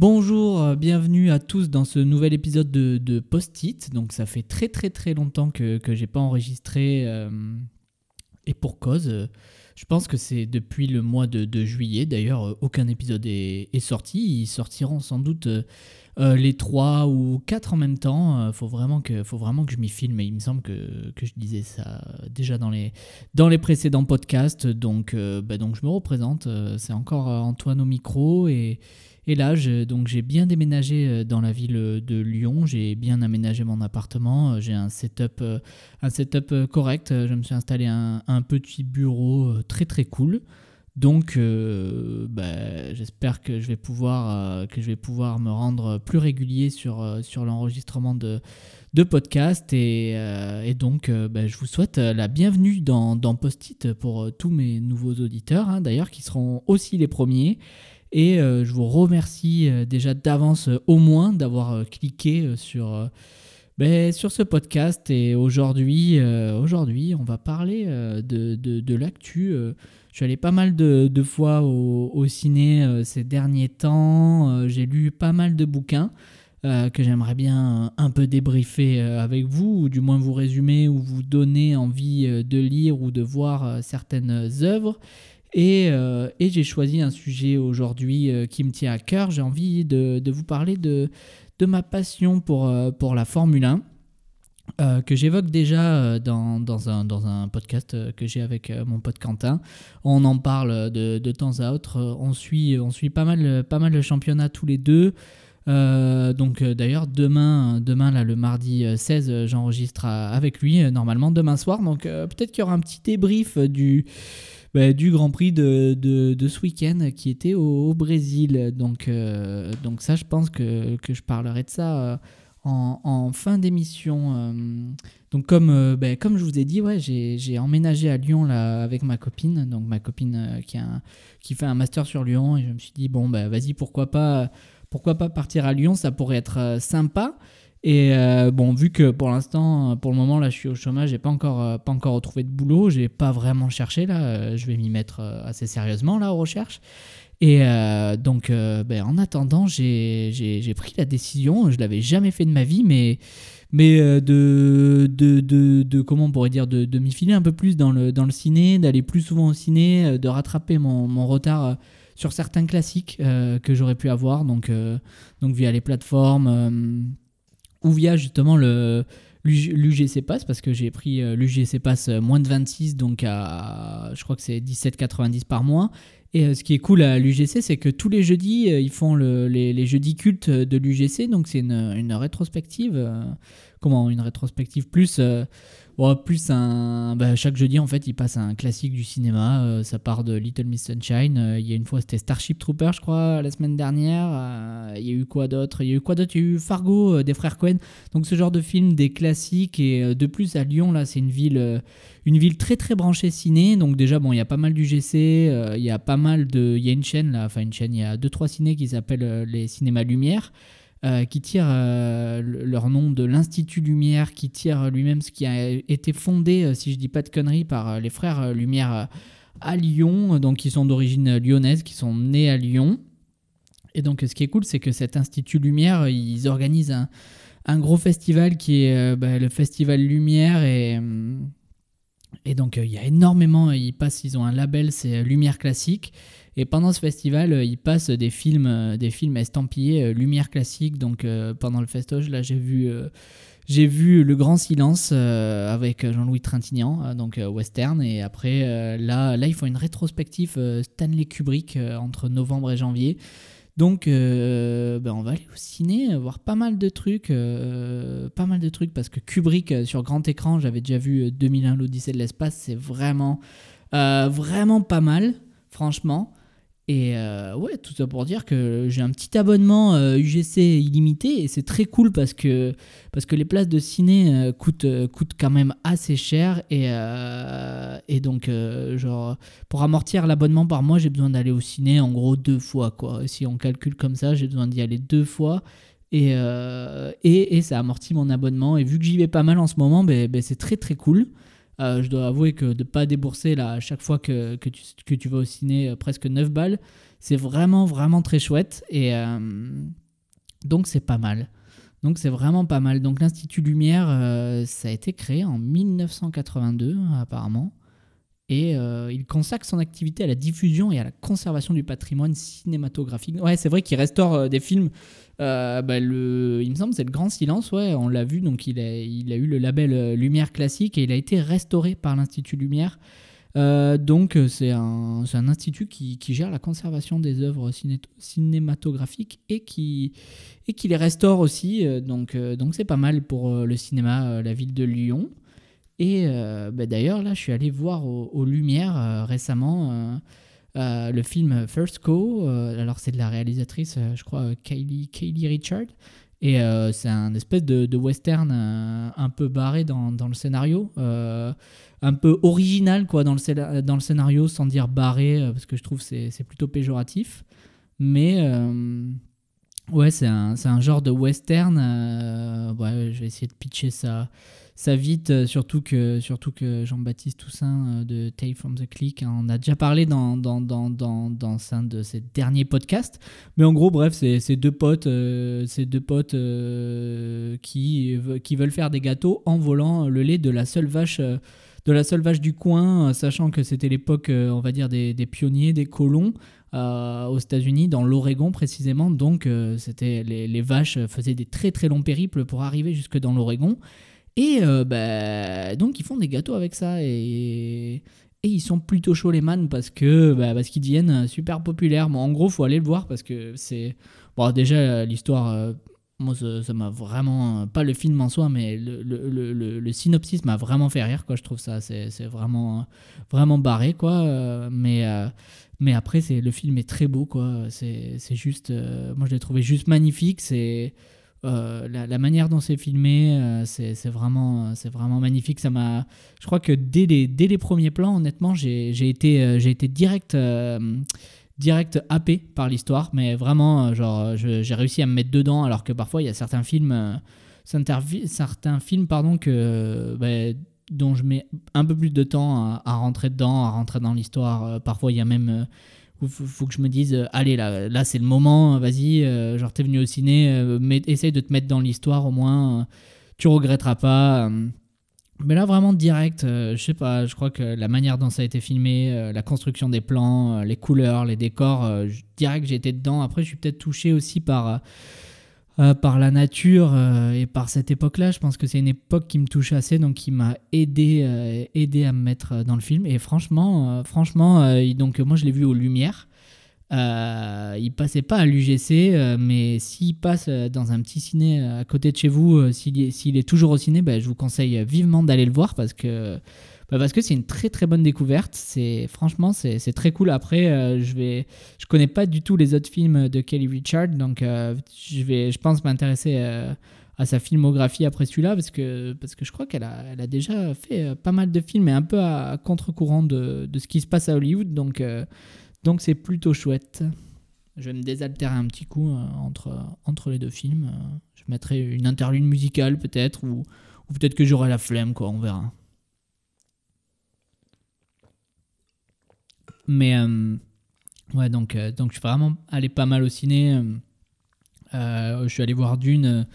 Bonjour, euh, bienvenue à tous dans ce nouvel épisode de, Post-it. Donc ça fait très très très longtemps que, que j'ai pas enregistré euh, et pour cause. Euh, je pense que c'est depuis le mois de, juillet. D'ailleurs, aucun épisode est, sorti. Ils sortiront sans doute les trois ou quatre en même temps. Il faut vraiment que, faut vraiment que je m'y filme. Et il me semble que, que, je disais ça déjà dans les, dans les précédents podcasts. Donc, bah donc je me représente. C'est encore Antoine au micro et et là, donc j'ai bien déménagé euh, dans la ville euh, de Lyon, j'ai bien aménagé mon appartement, euh, j'ai un setup, correct, je me suis installé un, petit bureau très très cool. Donc, bah, j'espère que je vais pouvoir que je vais pouvoir me rendre plus régulier sur l'enregistrement de de podcast et, et donc bah, je vous souhaite la bienvenue dans, dans Post-it pour tous mes nouveaux auditeurs, hein, d'ailleurs qui seront aussi les premiers. Et euh, je vous remercie euh, déjà d'avance euh, au moins d'avoir cliqué sur, ben, sur ce podcast. Et aujourd'hui, on va parler de, de, l'actu. je suis allé pas mal de, de fois au, au ciné ces derniers temps. J'ai lu pas mal de bouquins. que j'aimerais bien un peu débriefer avec vous, ou du moins vous résumer ou vous donner envie de lire ou de voir certaines œuvres. Euh, et, j'ai choisi un sujet aujourd'hui euh, qui me tient à cœur. J'ai envie de, vous parler de, ma passion pour, euh, la Formule 1. que j'évoque déjà dans, un, podcast que j'ai avec mon pote Quentin. On en parle de, temps à autre. On suit, pas, mal, le championnat tous les deux. donc d'ailleurs demain, le mardi 16, j'enregistre avec lui normalement demain soir. Donc peut-être qu'il y aura un petit débrief du, bah, du Grand Prix de, de, ce week-end qui était au, Brésil. Donc, euh, donc ça, je pense que, que, je parlerai de ça euh, en, en, fin d'émission. Euh. Donc comme, bah, comme je vous ai dit, ouais, j'ai emménagé à Lyon là, avec ma copine, donc ma copine qui, a qui fait un master sur Lyon, et je me suis dit, bon, bah, vas-y, pourquoi pas, pourquoi pas partir à Lyon, ça pourrait être sympa. Et euh, bon, vu que pour l'instant, pour le moment, là, je suis au chômage, j'ai pas encore, euh, pas encore retrouvé de boulot, j'ai pas vraiment cherché là. Euh, je vais m'y mettre assez sérieusement là aux recherches. Et donc, ben, en attendant, j'ai pris la décision. Je l'avais jamais fait de ma vie, mais mais de, de, de, de, comment on pourrait dire de, de m'y filer un peu plus dans le, dans le ciné, d'aller plus souvent au ciné, de rattraper mon, retard sur certains classiques que j'aurais pu avoir, donc, donc via les plateformes ou via justement le l'UGC Pass parce que j'ai pris euh, l'UGC Pass euh, moins de 26 donc à je crois que c'est 17,90 par mois. Et euh, ce qui est cool à l'UGC c'est que tous les jeudis ils font le, les, les, jeudis cultes de l'UGC donc c'est une, une, rétrospective comment une rétrospective plus plus un. Bah, chaque jeudi, en fait, il passe un classique du cinéma. Euh, ça part de Little Miss Sunshine. Euh, il y a une fois, c'était Starship Trooper, je crois, la semaine dernière. Euh, il y a eu quoi d'autre Il y a eu quoi d'autre Il y a eu Fargo des frères Cohen. Donc, ce genre de film, des classiques. Et de plus, à Lyon, là, c'est une ville, une ville très, très branchée ciné. Donc, déjà, bon, il y a pas mal du GC. il y a pas mal de. Il y a une chaîne, là, enfin, une chaîne, il y a deux, trois ciné qui s'appellent les Cinémas Lumière. Euh, qui tirent euh, leur nom de l'Institut Lumière, qui tire lui-même ce qui a été fondé, euh, si je dis pas de conneries, par les frères Lumière à Lyon, donc qui sont d'origine lyonnaise, qui sont nés à Lyon. Et donc ce qui est cool, c'est que cet Institut Lumière, ils organisent un, gros festival qui est bah, le Festival Lumière et... Et donc il y a énormément, ils passent, ils ont un label, c'est Lumière Classique. Et pendant ce festival, euh, ils passent des films, euh, des films estampillés euh, lumière classique. Donc pendant le festoche, là, j'ai vu, j'ai vu Le Grand Silence avec Jean-Louis Trintignant, donc western. Et après, là, là, ils font une rétrospective Stanley Kubrick entre novembre et janvier. Donc, ben, on va aller au ciné, voir pas mal de trucs, pas mal de trucs, parce que Kubrick sur grand écran, j'avais déjà vu 2001 l'Odyssée de l'espace, c'est vraiment, vraiment pas mal, franchement. Et euh, ouais, tout ça pour dire que j'ai un petit abonnement UGC euh, illimité et c'est très cool parce que, parce que les places de ciné euh, coûtent, coûtent quand même assez cher. Et, et donc, genre, pour amortir l'abonnement par mois, j'ai besoin d'aller au ciné en gros deux fois. Quoi. Si on calcule comme ça, j'ai besoin d'y aller deux fois. Et, et, et, ça amortit mon abonnement. Et vu que j'y vais pas mal en ce moment, ben, ben c'est très très cool. Euh, je dois avouer que de ne pas débourser là, à chaque fois que, tu, vas au ciné euh, presque 9 balles, C'est vraiment, vraiment très chouette. Et donc, c'est pas mal. Donc c'est vraiment pas mal. Donc l'Institut Lumière, ça a été créé en 1982 apparemment. Et il consacre son activité à la diffusion et à la conservation du patrimoine cinématographique. Ouais, c'est vrai qu'il restaure des films euh, bah, il me semble c'est le Grand Silence, ouais, on l'a vu, donc il a, eu le label euh, Lumière Classique et il a été restauré par l'Institut Lumière. Euh, donc c'est un, institut qui, gère la conservation des œuvres cinématographiques et qui, les restaure aussi. Donc c'est pas mal pour le cinéma, la ville de Lyon. Et bah, d'ailleurs là je suis allé voir aux, Lumières récemment euh, le film First Co, euh, alors c'est de la réalisatrice, euh, je crois, Kaylee, Kaylee Richard. Et c'est un espèce de, western un peu barré dans, dans le scénario, un peu original quoi dans le, dans le scénario, sans dire barré, parce que je trouve c'est c'est plutôt péjoratif. Mais ouais, c'est un, un, genre de western. ouais, je vais essayer de pitcher ça ça vite, euh, surtout que, surtout que Jean-Baptiste Toussaint euh, de Tale from the Click en a déjà parlé dans, dans, dans, dans, dans un de ses derniers podcasts. Mais en gros, bref, c'est deux potes, euh, deux potes qui, qui veulent faire des gâteaux en volant le lait de la seule vache. de la seule vache du coin, sachant que c'était l'époque, on va dire, des, des, pionniers, des colons aux États-Unis, dans l'Oregon précisément. Donc, c'était les, vaches faisaient des très très longs périples pour arriver jusque dans l'Oregon. Et euh, bah, donc ils font des gâteaux avec ça et, et ils sont plutôt chauds les man parce que bah, parce qu'ils deviennent super populaires. Bon, en gros, faut aller le voir parce que c'est bon déjà l'histoire. Euh, moi, ça m'a vraiment pas le film en soi, mais le, le, le, synopsis m'a vraiment fait rire. Quoi, je trouve ça c'est vraiment vraiment barré quoi. Euh, mais mais après, c'est le film est très beau quoi. C'est juste, moi je l'ai trouvé juste magnifique. C'est euh, la, manière dont c'est filmé, euh, c'est vraiment, c'est vraiment magnifique. Ça m'a, je crois que dès les, dès les premiers plans, honnêtement, j'ai été, euh, j'ai été direct, direct happé par l'histoire. Mais vraiment, genre, j'ai réussi à me mettre dedans, alors que parfois il y a certains films, certains films, pardon, que bah, dont je mets un peu plus de temps à rentrer dedans, à rentrer dans l'histoire. parfois, il y a même faut, que je me dise, euh, allez, là, là c'est le moment, vas-y, euh, genre t'es venu au ciné, euh, mais essaye de te mettre dans l'histoire au moins, tu regretteras pas. mais là, vraiment direct, je sais pas, je crois que la manière dont ça a été filmé, la construction des plans, les couleurs, les décors, direct, j'ai été dedans. Après, je suis peut-être touché aussi par euh, par la nature euh, et par cette époque-là. Je pense que c'est une époque qui me touche assez, donc qui m'a aidé, euh, à me mettre dans le film. Et franchement, franchement donc moi je l'ai vu aux Lumières. il passait pas à l'UGC, mais s'il passe dans un petit ciné à côté de chez vous, s'il est, est, toujours au ciné, ben, je vous conseille vivement d'aller le voir parce que bah, parce que c'est une très très bonne découverte. C'est franchement c'est très cool. Après, euh, je vais, je connais pas du tout les autres films de Kelly Richard, donc euh, je vais, je pense m'intéresser euh, à sa filmographie après celui-là parce que parce que je crois qu'elle a, elle a déjà fait pas mal de films et un peu à, contre-courant de, de, ce qui se passe à Hollywood, donc donc c'est plutôt chouette. Je vais me désaltérer un petit coup entre, entre les deux films. Je mettrai une interlude musicale peut-être, ou, ou peut-être que j'aurai la flemme, quoi, on verra. Mais euh, ouais, donc, euh, donc je suis vraiment allé pas mal au ciné. Euh, je suis allé voir d'une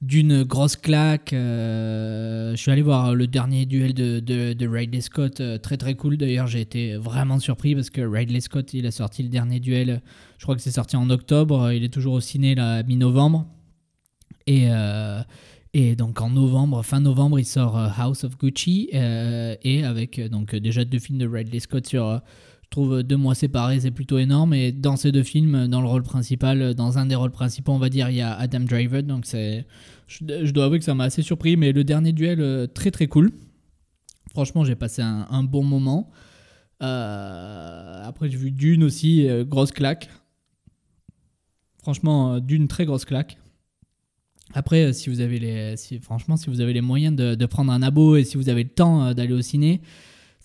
d'une grosse claque. je suis allé voir le dernier duel de, de, de Ridley Scott, très très cool d'ailleurs. J'ai été vraiment surpris parce que Ridley Scott, il a sorti le dernier duel, je crois que c'est sorti en octobre, il est toujours au ciné là, mi-novembre. Et, et donc en novembre, fin novembre, il sort House of Gucci, et avec donc déjà deux films de Ridley Scott sur je trouve deux mois séparés, c'est plutôt énorme. Et dans ces deux films, dans le rôle principal, dans un des rôles principaux, on va dire, il y a Adam Driver. Donc c'est, je, dois avouer que ça m'a assez surpris. Mais le dernier duel, euh, très très cool. Franchement, j'ai passé un, bon moment. Euh, après, j'ai vu Dune aussi, euh, grosse claque. Franchement, Dune, très grosse claque. Après, si vous avez les, franchement, si vous avez les moyens de, de, prendre un abo et si vous avez le temps d'aller au ciné,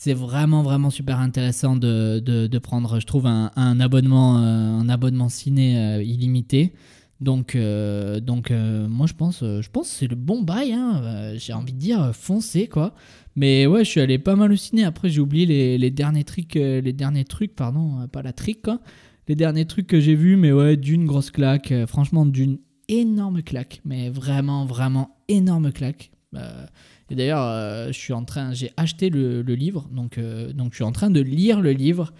c'est vraiment vraiment super intéressant de, de, prendre, je trouve, un, abonnement, euh, un abonnement ciné euh, illimité. Donc, euh, donc moi je pense, je pense c'est le bon bail. Hein. j'ai envie de dire foncez quoi. Mais ouais, je suis allé pas mal au ciné. Après j'ai oublié les, derniers trucs, les derniers trucs, pardon, pas la trick quoi. les derniers trucs que j'ai vus, mais ouais, d'une grosse claque. Franchement, d'une énorme claque, mais vraiment, vraiment énorme claque. Euh, et d'ailleurs, euh, je suis en train, j'ai acheté le, livre, donc, donc je suis en train de lire le livre.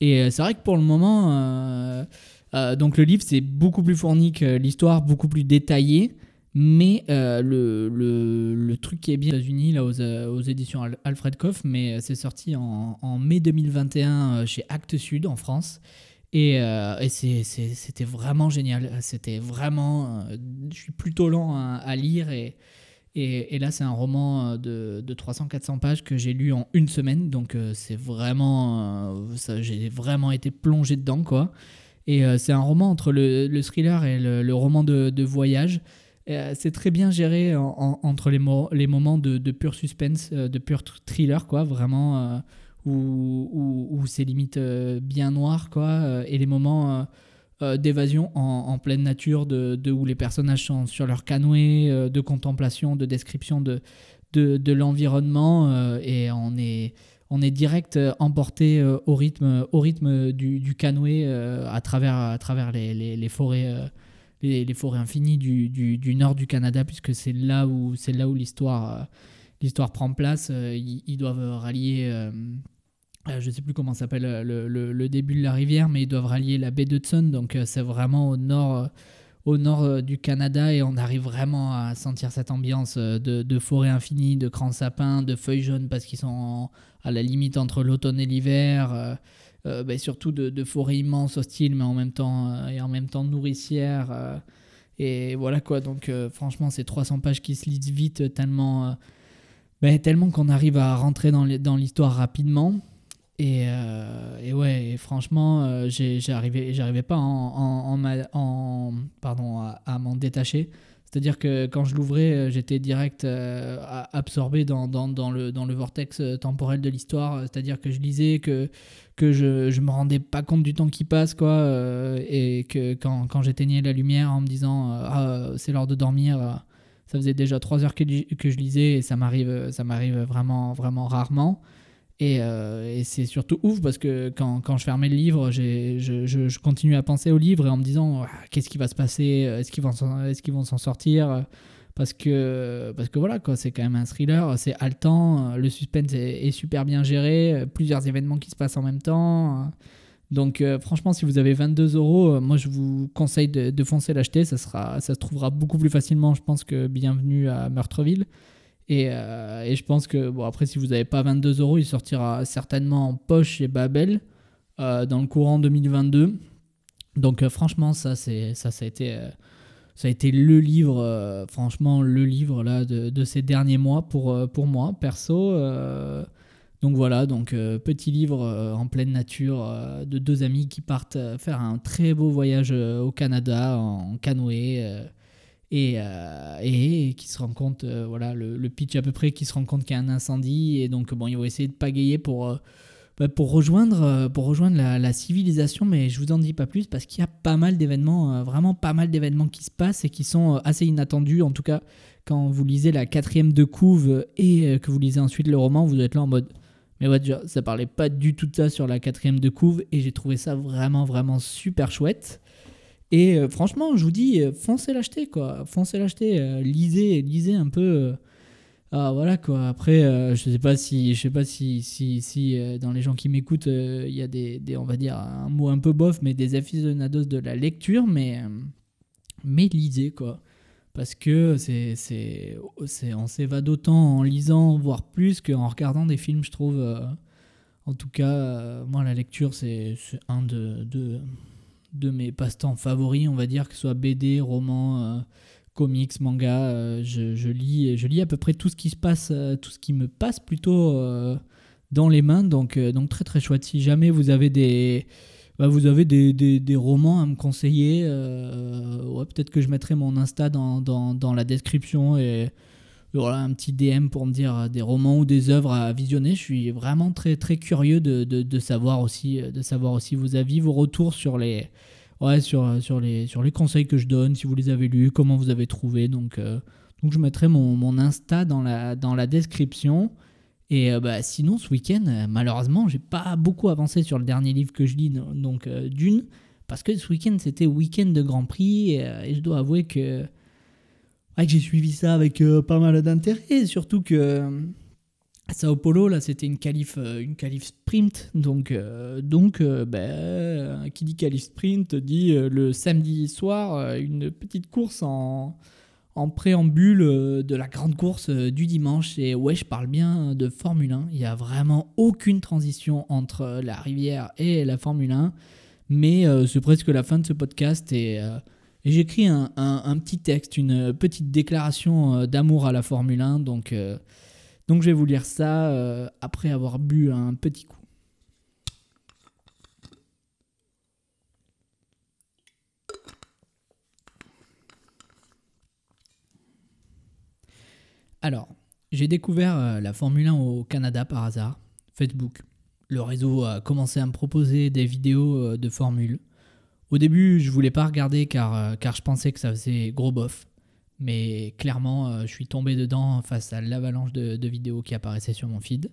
Et c'est vrai que pour le moment, donc le livre c'est beaucoup plus fourni que l'histoire, beaucoup plus détaillé. Mais le, le, le, truc qui est bien aux États-Unis, là, aux, aux, éditions Alfred Koff, mais c'est sorti en, en, mai 2021 chez Actes Sud en France. Et, euh, et c'était vraiment génial. C'était vraiment. Euh, je suis plutôt lent à, lire. Et, là, c'est un roman euh, de, de 300-400 pages que j'ai lu en une semaine. Donc, c'est vraiment. J'ai vraiment été plongé dedans, quoi. Et c'est un roman entre le, le thriller et le, roman de, voyage. c'est très bien géré entre les, moments de, pur suspense, de pur thriller, quoi. Vraiment où, c'est limite euh, bien noir, quoi, euh, et les moments euh, d'évasion en, pleine nature, de, où les personnages sont sur leur canoë, de contemplation, de description de, l'environnement, et on est on direct emporté au rythme, du, du canoë à travers, les, forêts, les, forêts infinies du, nord du Canada, puisque c'est là où, l'histoire, prend place. Ils, doivent rallier euh, je ne sais plus comment s'appelle euh, le, début de la rivière, mais ils doivent rallier la baie de Hudson, donc euh, c'est vraiment au nord, au nord du Canada et on arrive vraiment à sentir cette ambiance de, forêt infinie, de grands sapins, de feuilles jaunes parce qu'ils sont à la limite entre l'automne et l'hiver, ben, surtout de, de forêts immenses, hostiles, mais en même temps, et en même temps nourricières. et voilà quoi, donc franchement, c'est 300 pages qui se lisent vite tellement, ben, tellement qu'on arrive à rentrer dans l'histoire rapidement. Et, euh, et, ouais, franchement, euh, j'arrivais pas en, en, pardon, à, m'en détacher. C'est-à-dire que quand je l'ouvrais, euh, j'étais direct absorbé dans, dans, dans, le, dans le vortex temporel de l'histoire. C'est-à-dire que je lisais, que, que je, je me rendais pas compte du temps qui passe, quoi. et que quand, quand j'éteignais la lumière en me disant ah, c'est l'heure de dormir, ça faisait déjà trois heures que, que je lisais et ça m'arrive vraiment, vraiment rarement. Euh, et, c'est surtout ouf parce que quand, quand je fermais le livre, je, je, je, continuais à penser au livre et en me disant ah, qu'est-ce qui va se passer? Est-ce qu'ils vont est vont s'en sortir? Parce que, parce que voilà, c'est quand même un thriller, c'est haletant, le suspense est, super bien géré, plusieurs événements qui se passent en même temps. Donc euh, franchement, si vous avez 22 euros, euh, moi je vous conseille de, de foncer l'acheter, ça, sera, ça se trouvera beaucoup plus facilement, je pense, que Bienvenue à Meurtreville. Euh, et, je pense que, bon, après, si vous n'avez pas 22 euros, il sortira certainement en poche chez Babel euh, dans le courant 2022. Donc, euh, franchement, ça, c'est, ça, ça a été. ça a été le livre, franchement, le livre là, de, de, ces derniers mois pour, pour moi, perso. donc voilà, donc petit livre en pleine nature de deux amis qui partent faire un très beau voyage au Canada en canoë et, euh, et qui se rend compte, euh, voilà, le, pitch à peu près, qui se rend compte qu'il y a un incendie, et donc bon, ils vont essayer de pagayer pour, euh, bah, pour rejoindre, pour rejoindre la, civilisation, mais je vous en dis pas plus parce qu'il y a pas mal d'événements, vraiment pas mal d'événements qui se passent et qui sont assez inattendus, en tout cas quand vous lisez la quatrième de couve et que vous lisez ensuite le roman, vous êtes là en mode... Mais ouais, ça parlait pas du tout de ça sur la quatrième de couve et j'ai trouvé ça vraiment, vraiment super chouette. Et euh, franchement, je vous dis, euh, foncez l'acheter, quoi. Foncez l'acheter, euh, lisez, lisez un peu. ah, voilà, quoi. Après, je sais pas si, je sais pas si, si, si dans les gens qui m'écoutent, il y a des, des, on va dire, un mot un peu bof, mais des aficionados de la lecture, mais, mais lisez, quoi. Parce que c'est, c'est, on s'évade autant en lisant, voire plus, qu'en regardant des films, je trouve. en tout cas, moi, la lecture, c'est, c'est un de, de de mes passe-temps favoris, on va dire, que ce soit BD, roman, euh, comics, manga. Euh, je, lis, je lis à peu près tout ce qui se passe, euh, tout ce qui me passe plutôt dans les mains. Donc, donc très très chouette. Si jamais vous avez des, bah, vous avez des, des, romans à me conseiller, ouais, peut-être que je mettrai mon Insta dans, dans, dans la description et voilà, un petit DM pour me dire des romans ou des œuvres à visionner. Je suis vraiment très très curieux de, de, savoir aussi de savoir aussi vos avis, vos retours sur les ouais, sur, sur, les, sur les conseils que je donne, si vous les avez lus, comment vous avez trouvé. Donc, euh, donc je mettrai mon, mon, Insta dans la, dans la description. Et bah, sinon, ce week-end, malheureusement, j'ai pas beaucoup avancé sur le dernier livre que je lis, donc d'une, parce que ce week-end, c'était week-end de Grand Prix, et, je dois avouer que, que j'ai suivi ça avec pas mal d'intérêt, surtout que à Sao Paulo, là, c'était une qualif, euh, une qualif sprint. Donc, euh, donc euh, ben, qui dit qualif sprint dit le samedi soir une petite course en, en préambule de la grande course du dimanche. Et ouais, je parle bien de Formule 1. Il n'y a vraiment aucune transition entre la rivière et la Formule 1. Mais c'est presque la fin de ce podcast et, et j'écris un, petit texte, une petite déclaration d'amour à la Formule 1. Donc. Donc je vais vous lire ça euh, après avoir bu un petit coup. Alors, j'ai découvert euh, la Formule 1 au Canada par hasard, Facebook. Le réseau a commencé à me proposer des vidéos euh, de Formule. Au début, je voulais pas regarder car, car je pensais que ça faisait gros bof. Mais clairement, euh, je suis tombé dedans face à l'avalanche de, vidéos qui apparaissaient sur mon feed.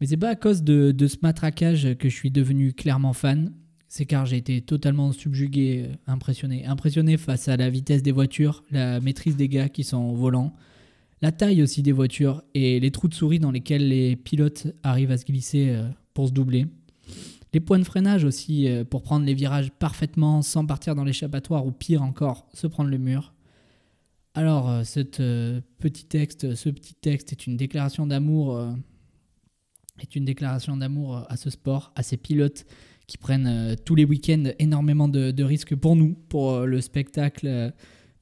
Mais c'est pas à cause de, ce matraquage que je suis devenu clairement fan. C'est car j'ai été totalement subjugué, euh, impressionné. Impressionné face à la vitesse des voitures, la maîtrise des gars qui sont au volant, la taille aussi des voitures et les trous de souris dans lesquels les pilotes arrivent à se glisser euh, pour se doubler. Les points de freinage aussi pour prendre les virages parfaitement sans partir dans l'échappatoire ou pire encore, se prendre le mur. Alors, euh, cette, euh, petit texte, ce petit texte est une déclaration d'amour, euh, est une déclaration d'amour à ce sport, à ces pilotes qui prennent tous les week-ends énormément de, risques pour nous, pour le spectacle,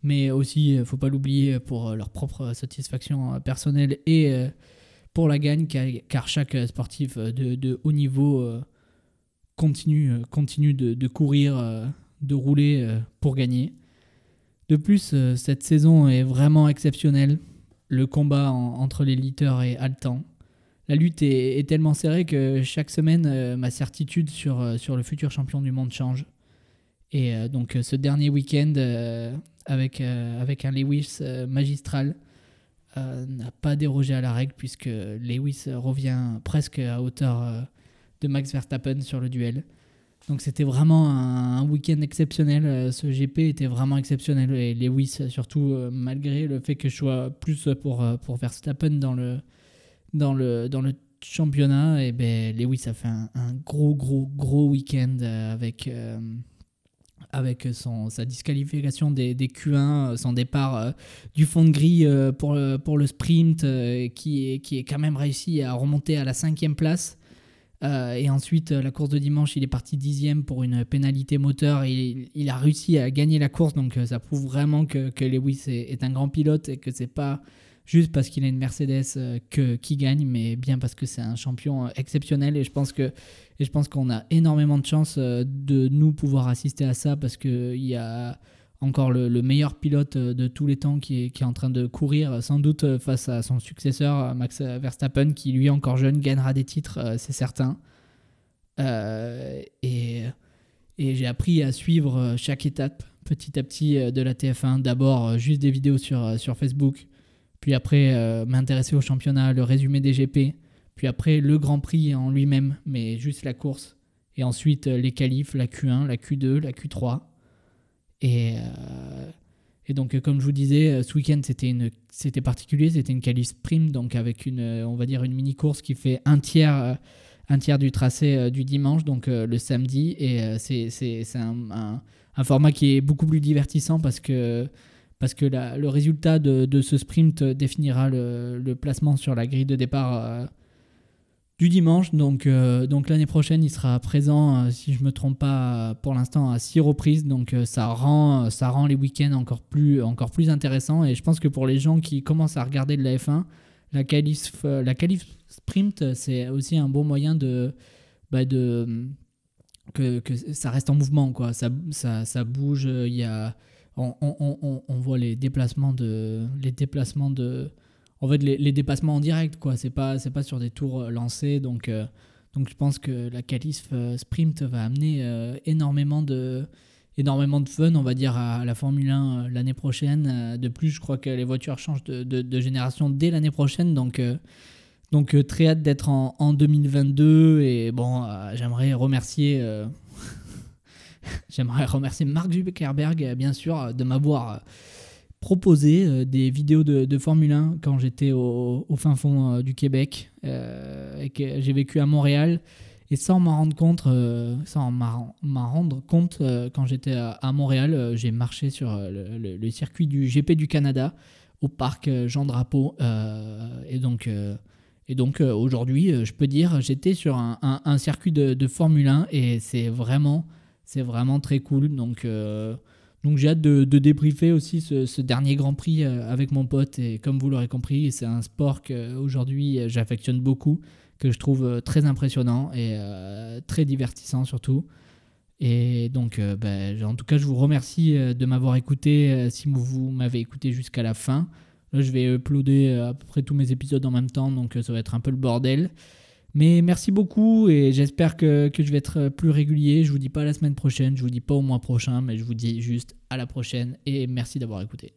mais aussi, faut pas l'oublier, pour leur propre satisfaction personnelle et pour la gagne, car, chaque sportif de, haut niveau continue, continue de courir, de rouler pour gagner. De plus, euh, cette saison est vraiment exceptionnelle. Le combat entre les lutteurs est haletant. La lutte est, tellement serrée que chaque semaine, euh, ma certitude sur, euh, sur le futur champion du monde change. Et donc ce dernier week-end, avec, avec un Lewis magistral, n'a pas dérogé à la règle puisque Lewis revient presque à hauteur de Max Verstappen sur le duel. Donc c'était vraiment un, week-end exceptionnel. Euh, ce GP était vraiment exceptionnel. Et Lewis, surtout, euh, malgré le fait que je sois plus pour, euh, pour Verstappen dans le, dans le, dans le championnat, et ben, Lewis a fait un, gros, gros, gros week-end avec, avec son, sa disqualification des, des Q1, son départ du fond de grille pour, pour le sprint, qui, qui est quand même réussi à remonter à la cinquième place. Euh, et ensuite, euh, la course de dimanche, il est parti dixième pour une pénalité moteur. Il, a réussi à gagner la course, donc euh, ça prouve vraiment que, Lewis est, un grand pilote et que c'est pas juste parce qu'il a une Mercedes que qui gagne, mais bien parce que c'est un champion exceptionnel. Et je pense que et je pense qu'on a énormément de chance de nous pouvoir assister à ça parce que il y a encore le, meilleur pilote euh, de tous les temps qui est, en train de courir, euh, sans doute euh, face à son successeur, Max Verstappen, qui lui, encore jeune, gagnera des titres, c'est certain. et, et j'ai appris à suivre chaque étape petit à petit de la TF1. D'abord, juste des vidéos sur, sur Facebook, puis après, m'intéresser au championnat, le résumé des GP, puis après, le Grand Prix en lui-même, mais juste la course. Et ensuite, les qualifs, la Q1, la Q2, la Q3. Et, euh, et donc, comme je vous disais, euh, ce week-end, c'était particulier, c'était une qualif sprint, donc avec une, euh, on va dire, une mini-course qui fait un tiers, un tiers du tracé du dimanche, donc le samedi. Et c'est un, un, format qui est beaucoup plus divertissant parce que, parce que le résultat de, de, ce sprint définira le, le, placement sur la grille de départ du dimanche. Donc, euh, donc l'année prochaine, il sera présent, euh, si je me trompe pas, pour l'instant à six reprises. Donc euh, ça, rend, ça rend les week-ends encore plus, encore plus intéressants. Et je pense que pour les gens qui commencent à regarder de la F1, la qualif, la qualif sprint, c'est aussi un bon moyen de, bah de que, que, ça reste en mouvement. Quoi. Ça, ça, ça bouge. Il y a, on, on, on, voit les déplacements de, les déplacements de en fait les, dépassements en direct quoi. C'est pas c'est pas sur des tours euh, lancés. Donc euh, donc je pense que la qualif euh, sprint va amener énormément de énormément de fun on va dire à, la Formule 1 l'année prochaine. De plus je crois que les voitures changent de, de, génération dès l'année prochaine. Donc Donc très hâte d'être en, en, 2022 et bon, j'aimerais remercier j'aimerais remercier Mark Zuckerberg bien sûr de m'avoir proposé des vidéos de, Formule 1 quand j'étais au, fin fond du Québec et que j'ai vécu à Montréal. Et sans m'en rendre compte, euh, sans m'en rendre compte, euh, quand j'étais à, Montréal, euh, j'ai marché sur le, circuit du GP du Canada au parc Jean Drapeau. et donc, et donc aujourd'hui, je peux dire, j'étais sur un, circuit de, Formule 1 et c'est vraiment, c'est vraiment très cool. Donc, donc j'ai hâte de, débriefer aussi ce, dernier Grand Prix avec mon pote. Et comme vous l'aurez compris, c'est un sport qu'aujourd'hui j'affectionne beaucoup que je trouve euh, très impressionnant et euh, très divertissant surtout. Et donc, euh, ben, en tout cas, je vous remercie de m'avoir écouté si vous m'avez écouté jusqu'à la fin. Là, je vais uploader à peu près tous mes épisodes en même temps, donc ça va être un peu le bordel. Mais merci beaucoup et j'espère que, je vais être plus régulier. Je vous dis pas la semaine prochaine, je vous dis pas au mois prochain, mais je vous dis juste à la prochaine et merci d'avoir écouté.